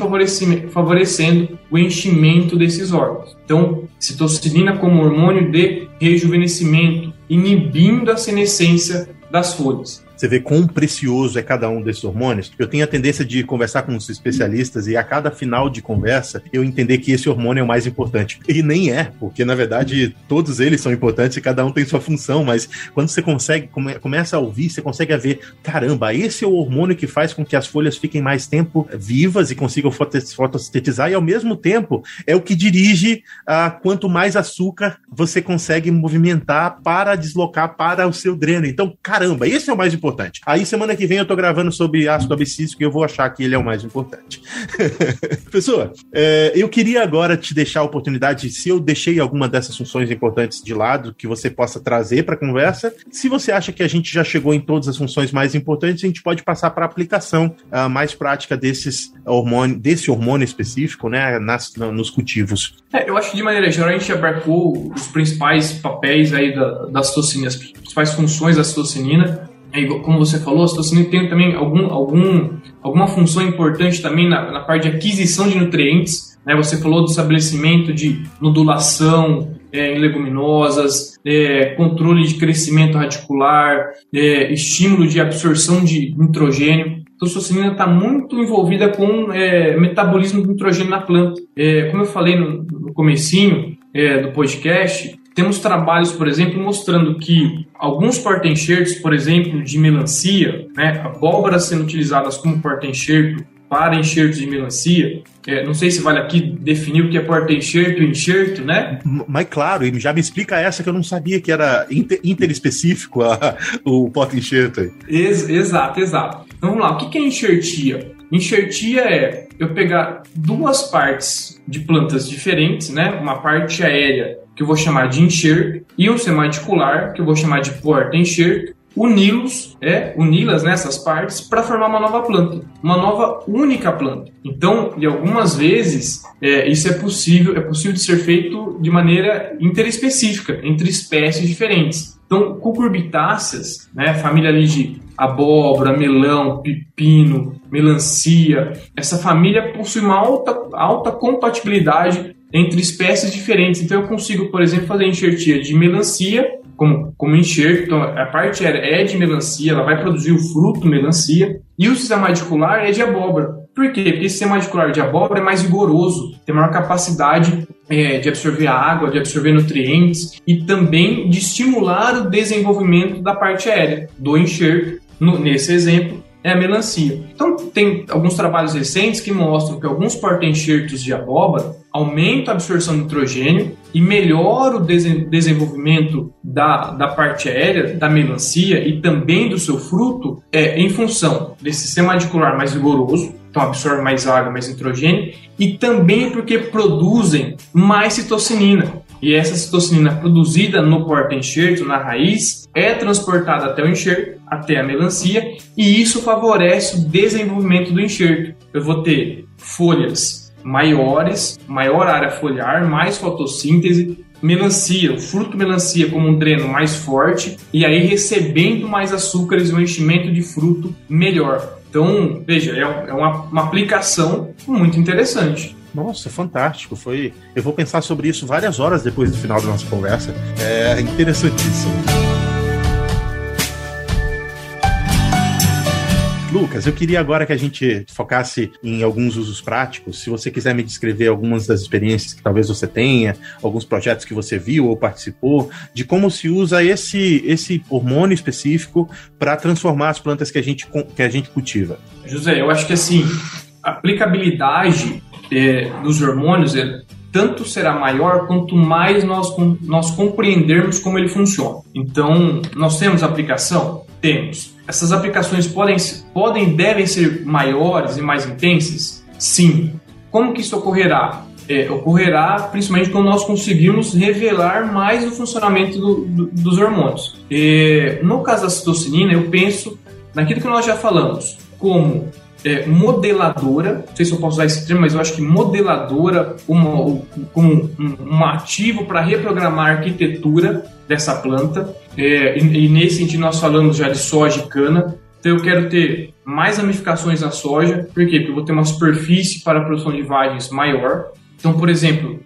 favorecendo o enchimento desses órgãos. Então, citocina como hormônio de rejuvenescimento, inibindo a senescência das folhas. Você vê quão precioso é cada um desses hormônios. Eu tenho a tendência de conversar com os especialistas e a cada final de conversa eu entender que esse hormônio é o mais importante. E nem é, porque na verdade todos eles são importantes e cada um tem sua função, mas quando você consegue, come, começa a ouvir, você consegue ver, caramba, esse é o hormônio que faz com que as folhas fiquem mais tempo vivas e consigam fotossintetizar e ao mesmo tempo é o que dirige a quanto mais açúcar você consegue movimentar para deslocar para o seu dreno. Então, caramba, esse é o mais importante importante. Aí semana que vem eu tô gravando sobre ácido abscísico e eu vou achar que ele é o mais importante. *laughs* Pessoa, é, eu queria agora te deixar a oportunidade, se eu deixei alguma dessas funções importantes de lado, que você possa trazer para a conversa. Se você acha que a gente já chegou em todas as funções mais importantes, a gente pode passar para a aplicação uh, mais prática desses hormônio, desse hormônio específico, né, nas, nos cultivos. É, eu acho que de maneira geral a gente abarcou os principais papéis aí da, das citocinas, as principais funções da citocinina é como você falou, a citocina tem também algum, algum, alguma função importante também na, na parte de aquisição de nutrientes. Né? Você falou do estabelecimento de nodulação é, em leguminosas, é, controle de crescimento radicular, é, estímulo de absorção de nitrogênio. Então, a citocinina está muito envolvida com é, metabolismo do nitrogênio na planta. É, como eu falei no, no comecinho é, do podcast, temos trabalhos, por exemplo, mostrando que alguns porta-enxertos, por exemplo, de melancia, né, abóboras sendo utilizadas como porta-enxerto para enxertos de melancia. É, não sei se vale aqui definir o que é porta-enxerto e enxerto, né? Mas claro, já me explica essa que eu não sabia que era inter, interespecífico o porta-enxerto. Ex exato, exato. Então vamos lá, o que é enxertia? Enxertia é eu pegar duas partes de plantas diferentes, né? Uma parte aérea que eu vou chamar de enxerto e um semadicular que eu vou chamar de porta-enxerto uni-los, é, uni-las nessas partes para formar uma nova planta, uma nova única planta. Então, e algumas vezes é, isso é possível, é possível de ser feito de maneira interespecífica entre espécies diferentes. Então, cucurbitáceas, né, família ali de abóbora, melão, pepino, melancia, essa família possui uma alta, alta compatibilidade entre espécies diferentes. Então, eu consigo, por exemplo, fazer enxertia de melancia como, como enxerto. Então, a parte é de melancia, ela vai produzir o fruto melancia. E o sistema radicular é de abóbora. Por quê? Porque o sistema radicular de abóbora é mais vigoroso, tem maior capacidade é, de absorver água, de absorver nutrientes e também de estimular o desenvolvimento da parte aérea do enxerto, no, nesse exemplo, é a melancia. Então, tem alguns trabalhos recentes que mostram que alguns porta-enxertos de abóbora aumentam a absorção de nitrogênio e melhora o desenvolvimento da, da parte aérea, da melancia e também do seu fruto é, em função desse sistema radicular mais vigoroso, então absorve mais água, mais nitrogênio, e também porque produzem mais citocinina. E essa citocinina produzida no porta-enxerto, na raiz, é transportada até o enxerto, até a melancia, e isso favorece o desenvolvimento do enxerto. Eu vou ter folhas maiores, maior área foliar, mais fotossíntese, melancia, o fruto melancia como um dreno mais forte e aí recebendo mais açúcares e um enchimento de fruto melhor. Então, veja, é, é uma, uma aplicação muito interessante. Nossa, fantástico. Foi. Eu vou pensar sobre isso várias horas depois do final da nossa conversa. É interessantíssimo. Lucas, eu queria agora que a gente focasse em alguns usos práticos. Se você quiser me descrever algumas das experiências que talvez você tenha, alguns projetos que você viu ou participou, de como se usa esse, esse hormônio específico para transformar as plantas que a gente, que a gente cultiva. José, eu acho que assim, a aplicabilidade é, dos hormônios é, tanto será maior quanto mais nós, nós compreendermos como ele funciona. Então, nós temos aplicação? Temos. Essas aplicações podem, podem devem ser maiores e mais intensas? Sim. Como que isso ocorrerá? É, ocorrerá principalmente quando nós conseguirmos revelar mais o funcionamento do, do, dos hormônios. No caso da citocinina, eu penso naquilo que nós já falamos, como é, modeladora, não sei se eu posso usar esse termo, mas eu acho que modeladora como um, um ativo para reprogramar a arquitetura dessa planta. É, e, e, nesse sentido nós falamos já de soja e cana. Então eu quero ter mais ramificações na soja, por quê? Porque eu vou ter uma superfície para a produção de vagens maior. Então, por exemplo,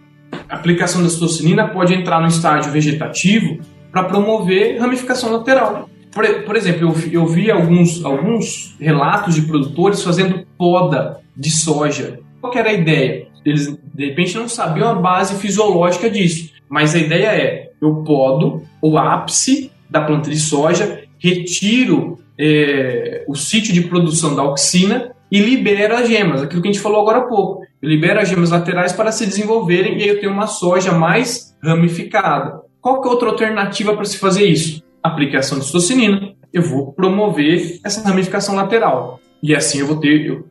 a aplicação da citocinina pode entrar no estágio vegetativo para promover ramificação lateral. Por, por exemplo, eu, eu vi alguns, alguns relatos de produtores fazendo poda de soja. Qual era a ideia? Eles, de repente, não sabiam a base fisiológica disso. Mas a ideia é, eu podo o ápice da planta de soja, retiro é, o sítio de produção da auxina e libero as gemas, aquilo que a gente falou agora há pouco. Eu libero as gemas laterais para se desenvolverem e aí eu tenho uma soja mais ramificada. Qual que é outra alternativa para se fazer isso? Aplicação de citocinina. Eu vou promover essa ramificação lateral. E assim eu vou ter, eu,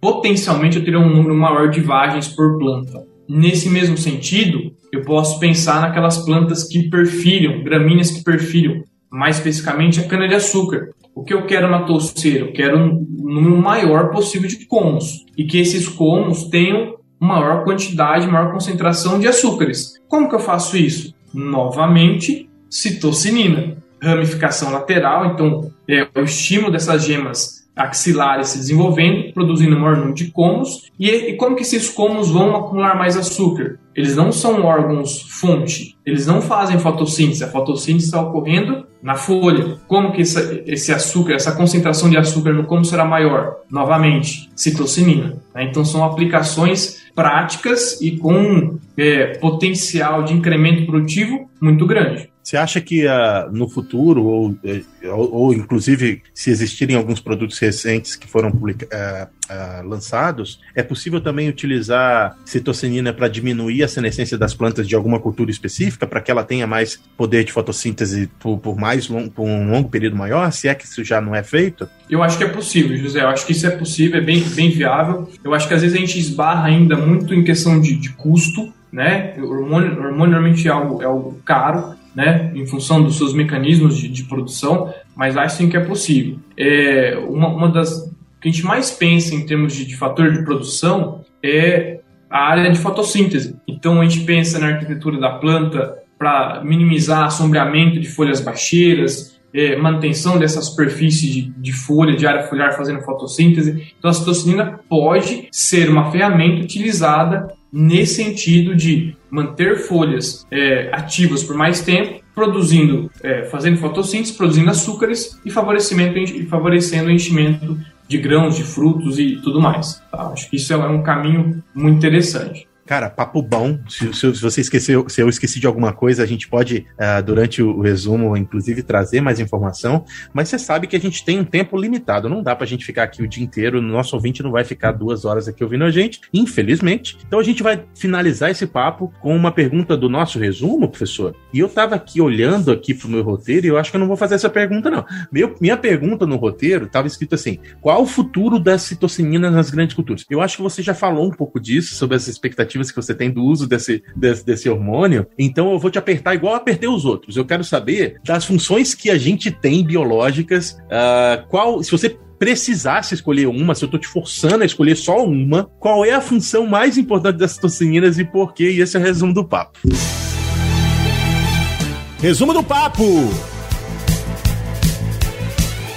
potencialmente eu terei um número maior de vagens por planta. Nesse mesmo sentido, eu posso pensar naquelas plantas que perfilham, gramíneas que perfilham, mais especificamente a cana-de-açúcar. O que eu quero na touceira? Eu quero um número maior possível de comos e que esses comos tenham maior quantidade, maior concentração de açúcares. Como que eu faço isso? Novamente, citocinina, ramificação lateral, então é, o estímulo dessas gemas axilares se desenvolvendo, produzindo maior número de cômodos, e, e como que esses cômodos vão acumular mais açúcar? Eles não são órgãos fonte, eles não fazem fotossíntese, a fotossíntese está ocorrendo na folha. Como que essa, esse açúcar, essa concentração de açúcar no cômodo será maior? Novamente, citocinina. Né? Então são aplicações práticas e com é, potencial de incremento produtivo muito grande. Você acha que uh, no futuro, ou, eh, ou, ou, inclusive se existirem alguns produtos recentes que foram publica, uh, uh, lançados, é possível também utilizar citocinina para diminuir a senescência das plantas de alguma cultura específica, para que ela tenha mais poder de fotossíntese por, por mais long, por um longo período maior, se é que isso já não é feito? Eu acho que é possível, José. Eu acho que isso é possível, é bem, bem viável. Eu acho que às vezes a gente esbarra ainda muito em questão de, de custo, né? O hormônio, hormônio normalmente é algo, é algo caro, né, em função dos seus mecanismos de, de produção, mas acho sim que é possível. É, uma, uma das que a gente mais pensa em termos de, de fator de produção é a área de fotossíntese. Então a gente pensa na arquitetura da planta para minimizar sombreamento de folhas baixeiras, é, manutenção dessa superfície de, de, folha, de área foliar fazendo fotossíntese. Então a citocinina pode ser uma ferramenta utilizada nesse sentido de manter folhas é, ativas por mais tempo, produzindo, é, fazendo fotossíntese, produzindo açúcares e favorecimento, e favorecendo o enchimento de grãos, de frutos e tudo mais. Tá? Acho que isso é um caminho muito interessante. Cara, papo bom. Se, se, você esqueceu, se eu esqueci de alguma coisa, a gente pode, uh, durante o, resumo, inclusive, trazer mais informação. Mas você sabe que a gente tem um tempo limitado. Não dá pra gente ficar aqui o dia inteiro. Nosso ouvinte não vai ficar duas horas aqui ouvindo a gente, infelizmente. Então a gente vai finalizar esse papo com uma pergunta do nosso resumo, professor. E eu tava aqui olhando aqui pro meu roteiro e eu acho que eu não vou fazer essa pergunta, não. Meu, minha pergunta no roteiro tava escrito assim: qual o futuro das citocininas nas grandes culturas? Eu acho que você já falou um pouco disso, sobre as expectativas expectativas que você tem do uso desse, desse, desse hormônio, então eu vou te apertar igual eu apertei os outros. Eu quero saber das funções que a gente tem biológicas, uh, qual, se você precisasse escolher uma, se eu tô te forçando a escolher só uma, qual é a função mais importante das tocininas e por quê? E esse é o resumo do papo. Resumo do papo!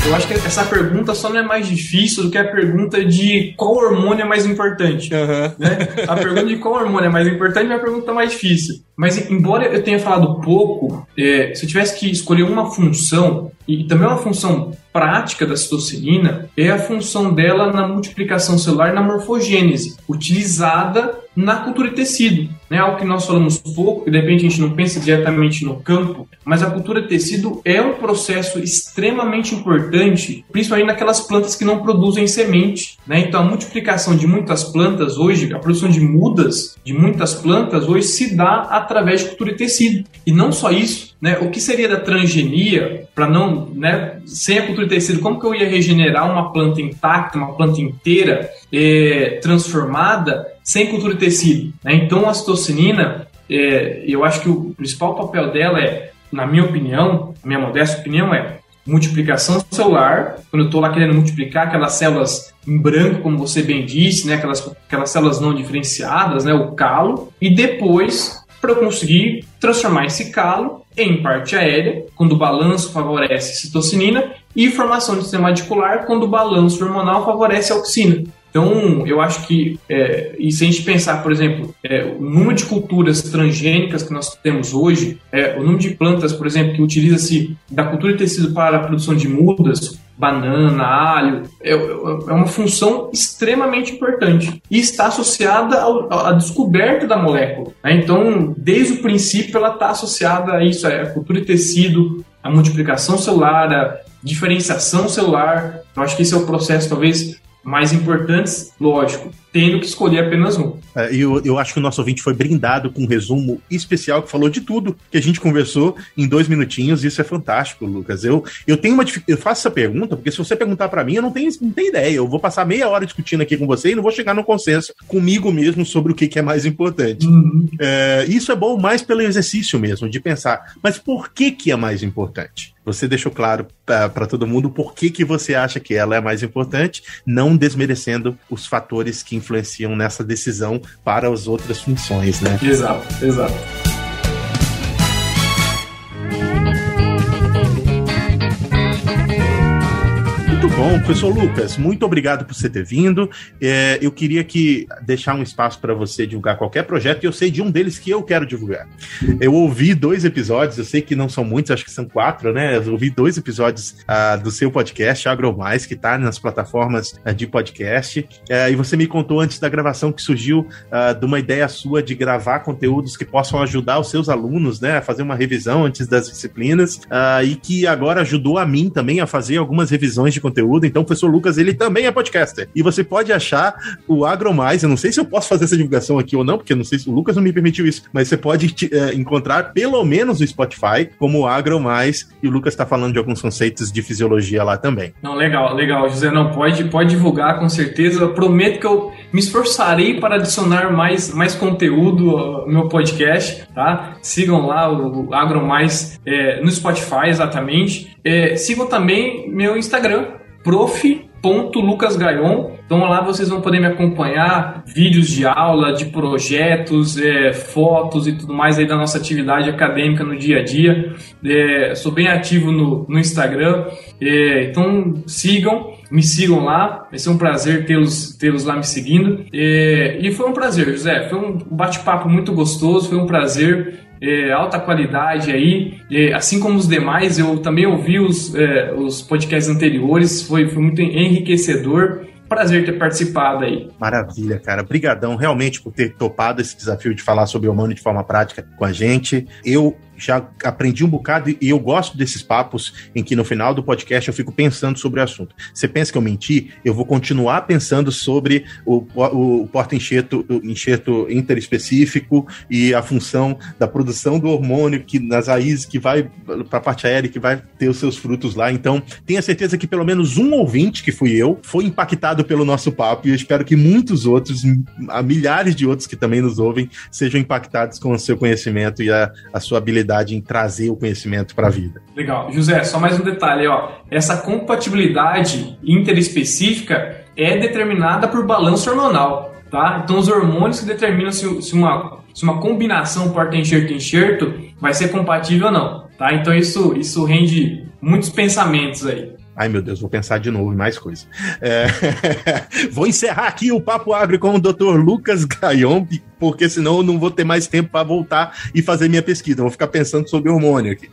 Eu acho que essa pergunta só não é mais difícil do que a pergunta de qual hormônio é mais importante. Uhum. Né? A pergunta de qual hormônio é mais importante é a pergunta mais difícil. Mas, embora eu tenha falado pouco, é, se eu tivesse que escolher uma função, e também uma função prática da citocinina, é a função dela na multiplicação celular na morfogênese, utilizada na cultura de tecido. É algo que nós falamos pouco, que de repente a gente não pensa diretamente no campo, mas a cultura de tecido é um processo extremamente importante, principalmente naquelas plantas que não produzem semente. Né? Então a multiplicação de muitas plantas hoje, a produção de mudas de muitas plantas hoje se dá através de cultura de tecido. E não só isso, né? o que seria da transgenia, para não, né, sem a cultura de tecido, como que eu ia regenerar uma planta intacta, uma planta inteira, é, transformada, sem cultura de tecido? Né? Então a citocinina, é, eu acho que o principal papel dela é, na minha opinião, minha modesta opinião é multiplicação celular, quando eu estou lá querendo multiplicar aquelas células em branco, como você bem disse, né, aquelas, aquelas células não diferenciadas, né, o calo, e depois para eu conseguir transformar esse calo em parte aérea, quando o balanço favorece citocinina, e formação de sistema radicular, quando o balanço hormonal favorece a auxina. Então, eu acho que, é, e se a gente pensar, por exemplo, é, o número de culturas transgênicas que nós temos hoje, é, o número de plantas, por exemplo, que utiliza-se da cultura de tecido para a produção de mudas, banana, alho, é, é uma função extremamente importante e está associada ao, à descoberta da molécula. Né? Então, desde o princípio, ela está associada a isso, a cultura de tecido, a multiplicação celular, a diferenciação celular. Eu acho que esse é o processo, talvez, mais importantes, lógico, tendo que escolher apenas um. É, eu, eu acho que o nosso ouvinte foi brindado com um resumo especial que falou de tudo que a gente conversou em dois minutinhos. Isso é fantástico, Lucas. Eu, eu tenho uma eu faço essa pergunta porque se você perguntar para mim, eu não tenho, não tenho ideia. Eu vou passar meia hora discutindo aqui com você e não vou chegar no consenso comigo mesmo sobre o que, que é mais importante. Uhum. É, isso é bom mais pelo exercício mesmo, de pensar, mas por que, que é mais importante? Você deixou claro para todo mundo por que, que você acha que ela é mais importante, não desmerecendo os fatores que influenciam nessa decisão para as outras funções, né? Exato, exato. Bom. Professor Lucas, muito obrigado por você ter vindo. É, eu queria que deixar um espaço para você divulgar qualquer projeto, e eu sei de um deles que eu quero divulgar. Eu ouvi dois episódios, eu sei que não são muitos, acho que são quatro, né? Eu ouvi dois episódios uh, do seu podcast, Agro Mais, que está nas plataformas uh, de podcast. Uh, e você me contou antes da gravação que surgiu de uma ideia sua de gravar conteúdos que possam ajudar os seus alunos, né, a fazer uma revisão antes das disciplinas, e que agora ajudou a mim também a fazer algumas revisões de conteúdo. Então, o professor Lucas, ele também é podcaster. E você pode achar o AgroMais, eu não sei se eu posso fazer essa divulgação aqui ou não, porque eu não sei se o Lucas não me permitiu isso, mas você pode é, encontrar pelo menos no Spotify como AgroMais, e o Lucas está falando de alguns conceitos de fisiologia lá também. Não, legal, legal, José, não, pode, pode divulgar com certeza, eu prometo que eu me esforçarei para adicionar mais, mais conteúdo ao meu podcast, tá? Sigam lá o AgroMais é, no Spotify, exatamente. É, sigam também meu Instagram, prof.lucasgaion. Então lá vocês vão poder me acompanhar, vídeos de aula, de projetos, é, fotos e tudo mais aí da nossa atividade acadêmica no dia a dia. É, sou bem ativo no, no Instagram, é, então sigam, me sigam lá. Vai ser um prazer tê-los tê lá me seguindo. É, e foi um prazer, José. Foi um bate-papo muito gostoso, foi um prazer é, alta qualidade aí, é, assim como os demais, eu também ouvi os, é, os podcasts anteriores, foi, foi muito enriquecedor prazer ter participado aí. Maravilha, cara. Obrigadão realmente por ter topado esse desafio de falar sobre o humano de forma prática com a gente. Eu já aprendi um bocado e eu gosto desses papos em que no final do podcast eu fico pensando sobre o assunto. Você pensa que eu menti? Eu vou continuar pensando sobre o, o, o porta-enxerto enxerto interespecífico e a função da produção do hormônio que nas raízes que vai para a parte aérea que vai ter os seus frutos lá. Então, tenha certeza que pelo menos um ouvinte, que fui eu, foi impactado pelo nosso papo e eu espero que muitos outros, milhares de outros que também nos ouvem, sejam impactados com o seu conhecimento e a, a sua habilidade em trazer o conhecimento para a vida. Legal. José, só mais um detalhe, ó. Essa compatibilidade interespecífica é determinada por balanço hormonal, tá? Então os hormônios que determinam se, se uma, se uma combinação porta-enxerto-enxerto vai ser compatível ou não, tá? Então isso, isso rende muitos pensamentos aí. Ai, meu Deus, vou pensar de novo em mais coisa. É... *laughs* vou encerrar aqui o Papo Agro com o Dr. Lucas Gaion, porque senão eu não vou ter mais tempo para voltar e fazer minha pesquisa. Vou ficar pensando sobre hormônio aqui.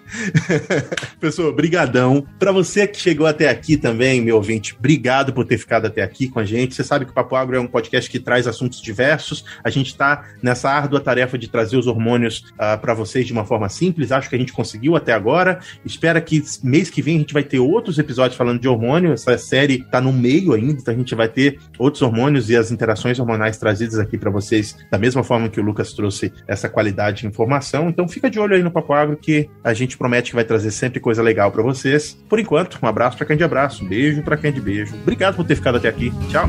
*laughs* Pessoal, brigadão. Para você que chegou até aqui também, meu ouvinte, obrigado por ter ficado até aqui com a gente. Você sabe que o Papo Agro é um podcast que traz assuntos diversos. A gente está nessa árdua tarefa de trazer os hormônios uh, ah, para vocês de uma forma simples. Acho que a gente conseguiu até agora. Espera que mês que vem a gente vai ter outros episódios falando de hormônio. Essa série está no meio ainda, então a gente vai ter outros hormônios e as interações hormonais trazidas aqui para vocês da mesma mesma forma que o Lucas trouxe essa qualidade de informação. Então fica de olho aí no Papo Agro que a gente promete que vai trazer sempre coisa legal para vocês. Por enquanto, um abraço para quem de abraço, beijo para quem de beijo. Obrigado por ter ficado até aqui. Tchau.